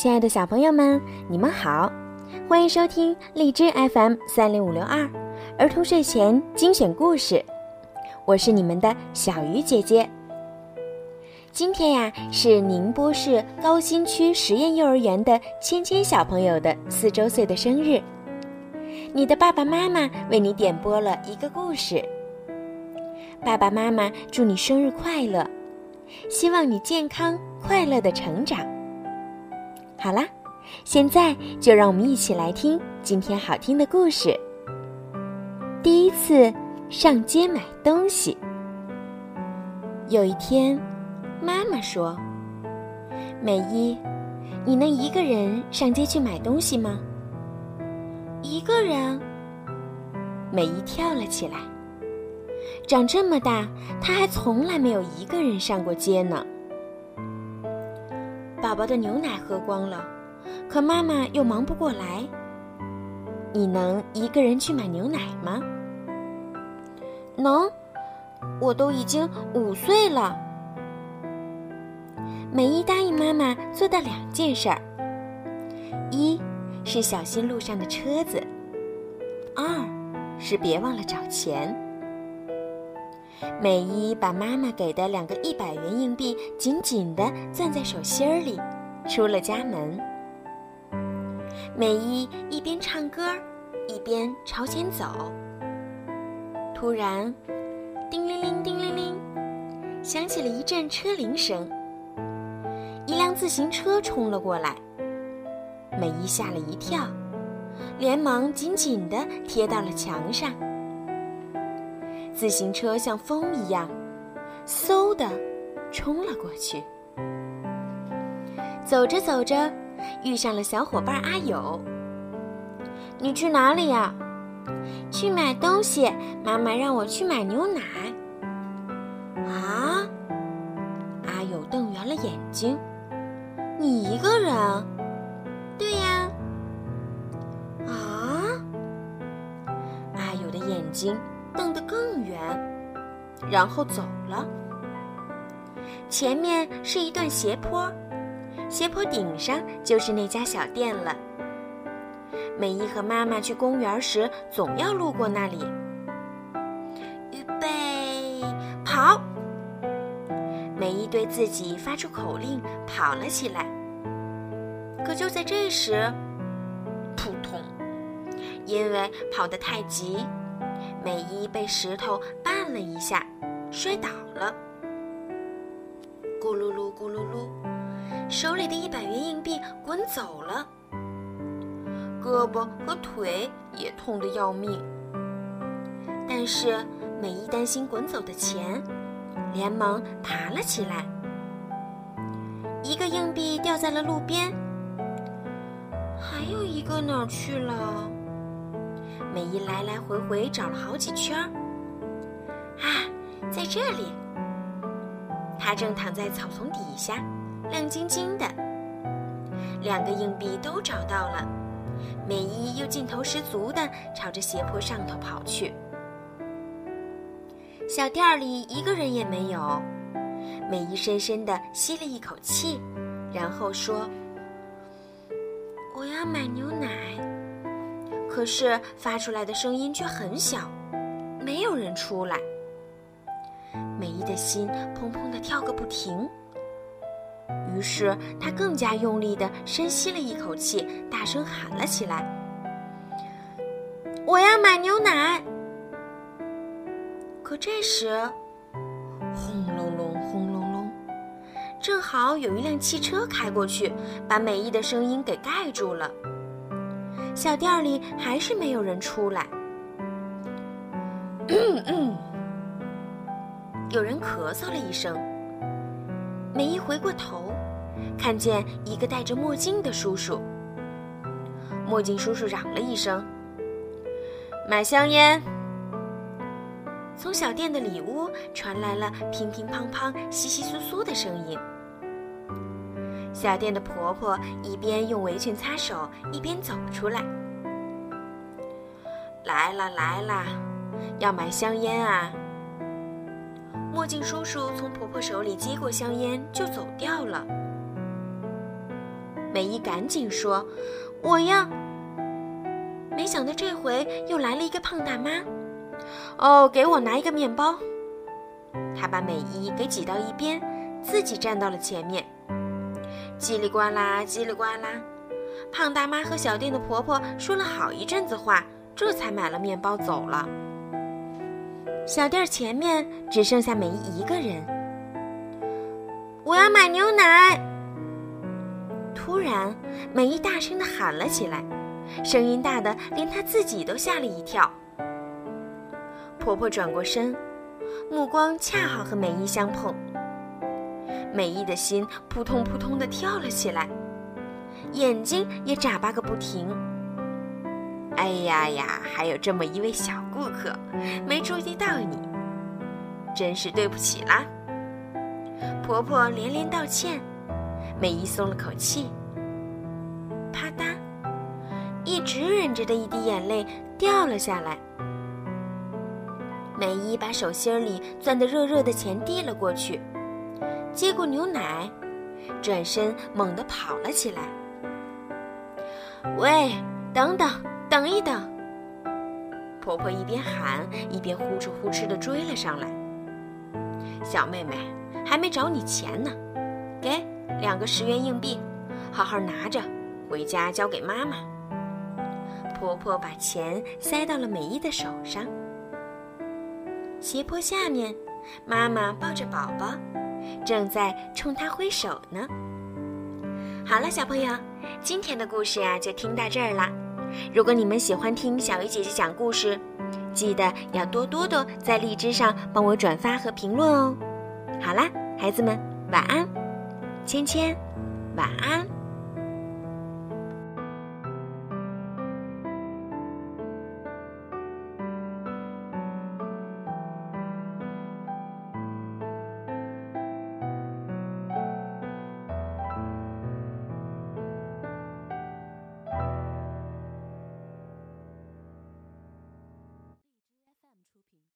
亲爱的小朋友们，你们好，欢迎收听荔枝 FM 三零五六二儿童睡前精选故事，我是你们的小鱼姐姐。今天呀，是宁波市高新区实验幼儿园的芊芊小朋友的四周岁的生日，你的爸爸妈妈为你点播了一个故事。爸爸妈妈祝你生日快乐，希望你健康快乐的成长。好啦，现在就让我们一起来听今天好听的故事。第一次上街买东西。有一天，妈妈说：“美伊，你能一个人上街去买东西吗？”一个人。美伊跳了起来。长这么大，她还从来没有一个人上过街呢。宝宝的牛奶喝光了，可妈妈又忙不过来。你能一个人去买牛奶吗？能，我都已经五岁了。美伊答应妈妈做的两件事儿：一是小心路上的车子；二是别忘了找钱。美伊把妈妈给的两个一百元硬币紧紧地攥在手心儿里，出了家门。美伊一边唱歌，一边朝前走。突然，叮铃铃，叮铃铃，响起了一阵车铃声。一辆自行车冲了过来，美伊吓了一跳，连忙紧紧地贴到了墙上。自行车像风一样，嗖的冲了过去。走着走着，遇上了小伙伴阿友。你去哪里呀？去买东西。妈妈让我去买牛奶。啊！阿友瞪圆了眼睛。你一个人？对呀。啊！阿友的眼睛。瞪得更远，然后走了。前面是一段斜坡，斜坡顶上就是那家小店了。美伊和妈妈去公园时，总要路过那里。预备，跑！美伊对自己发出口令，跑了起来。可就在这时，扑通！因为跑得太急。美伊被石头绊了一下，摔倒了。咕噜噜，咕噜噜，手里的一百元硬币滚走了，胳膊和腿也痛得要命。但是美伊担心滚走的钱，连忙爬了起来。一个硬币掉在了路边，还有一个哪儿去了？美伊来来回回找了好几圈儿，啊，在这里！他正躺在草丛底下，亮晶晶的。两个硬币都找到了，美伊又劲头十足的朝着斜坡上头跑去。小店里一个人也没有。美伊深深地吸了一口气，然后说：“我要买牛奶。”可是发出来的声音却很小，没有人出来。美伊的心砰砰地跳个不停。于是她更加用力地深吸了一口气，大声喊了起来：“我要买牛奶！”可这时，轰隆隆，轰隆隆，正好有一辆汽车开过去，把美伊的声音给盖住了。小店里还是没有人出来。有人咳嗽了一声。美伊回过头，看见一个戴着墨镜的叔叔。墨镜叔叔嚷了一声：“买香烟。”从小店的里屋传来了乒乒乓乓、窸窸窣窣的声音。小店的婆婆一边用围裙擦手，一边走出来。来了来了，要买香烟啊！墨镜叔叔从婆婆手里接过香烟，就走掉了。美伊赶紧说：“我要。”没想到这回又来了一个胖大妈。哦，给我拿一个面包。他把美伊给挤到一边，自己站到了前面。叽里呱啦，叽里呱啦，胖大妈和小店的婆婆说了好一阵子话，这才买了面包走了。小店前面只剩下美姨一个人。我要买牛奶。突然，美姨大声的喊了起来，声音大的连她自己都吓了一跳。婆婆转过身，目光恰好和美姨相碰。美伊的心扑通扑通地跳了起来，眼睛也眨巴个不停。哎呀呀，还有这么一位小顾客，没注意到你，真是对不起啦。婆婆连连道歉，美伊松了口气。啪嗒，一直忍着的一滴眼泪掉了下来。美伊把手心里攥得热热的钱递了过去，接过牛奶，转身猛地跑了起来。喂，等等，等一等！婆婆一边喊，一边呼哧呼哧地追了上来。小妹妹，还没找你钱呢，给两个十元硬币，好好拿着，回家交给妈妈。婆婆把钱塞到了美伊的手上。斜坡下面，妈妈抱着宝宝，正在冲他挥手呢。好了，小朋友，今天的故事呀就听到这儿了。如果你们喜欢听小鱼姐姐讲故事，记得要多多的在荔枝上帮我转发和评论哦。好啦，孩子们，晚安，芊芊，晚安。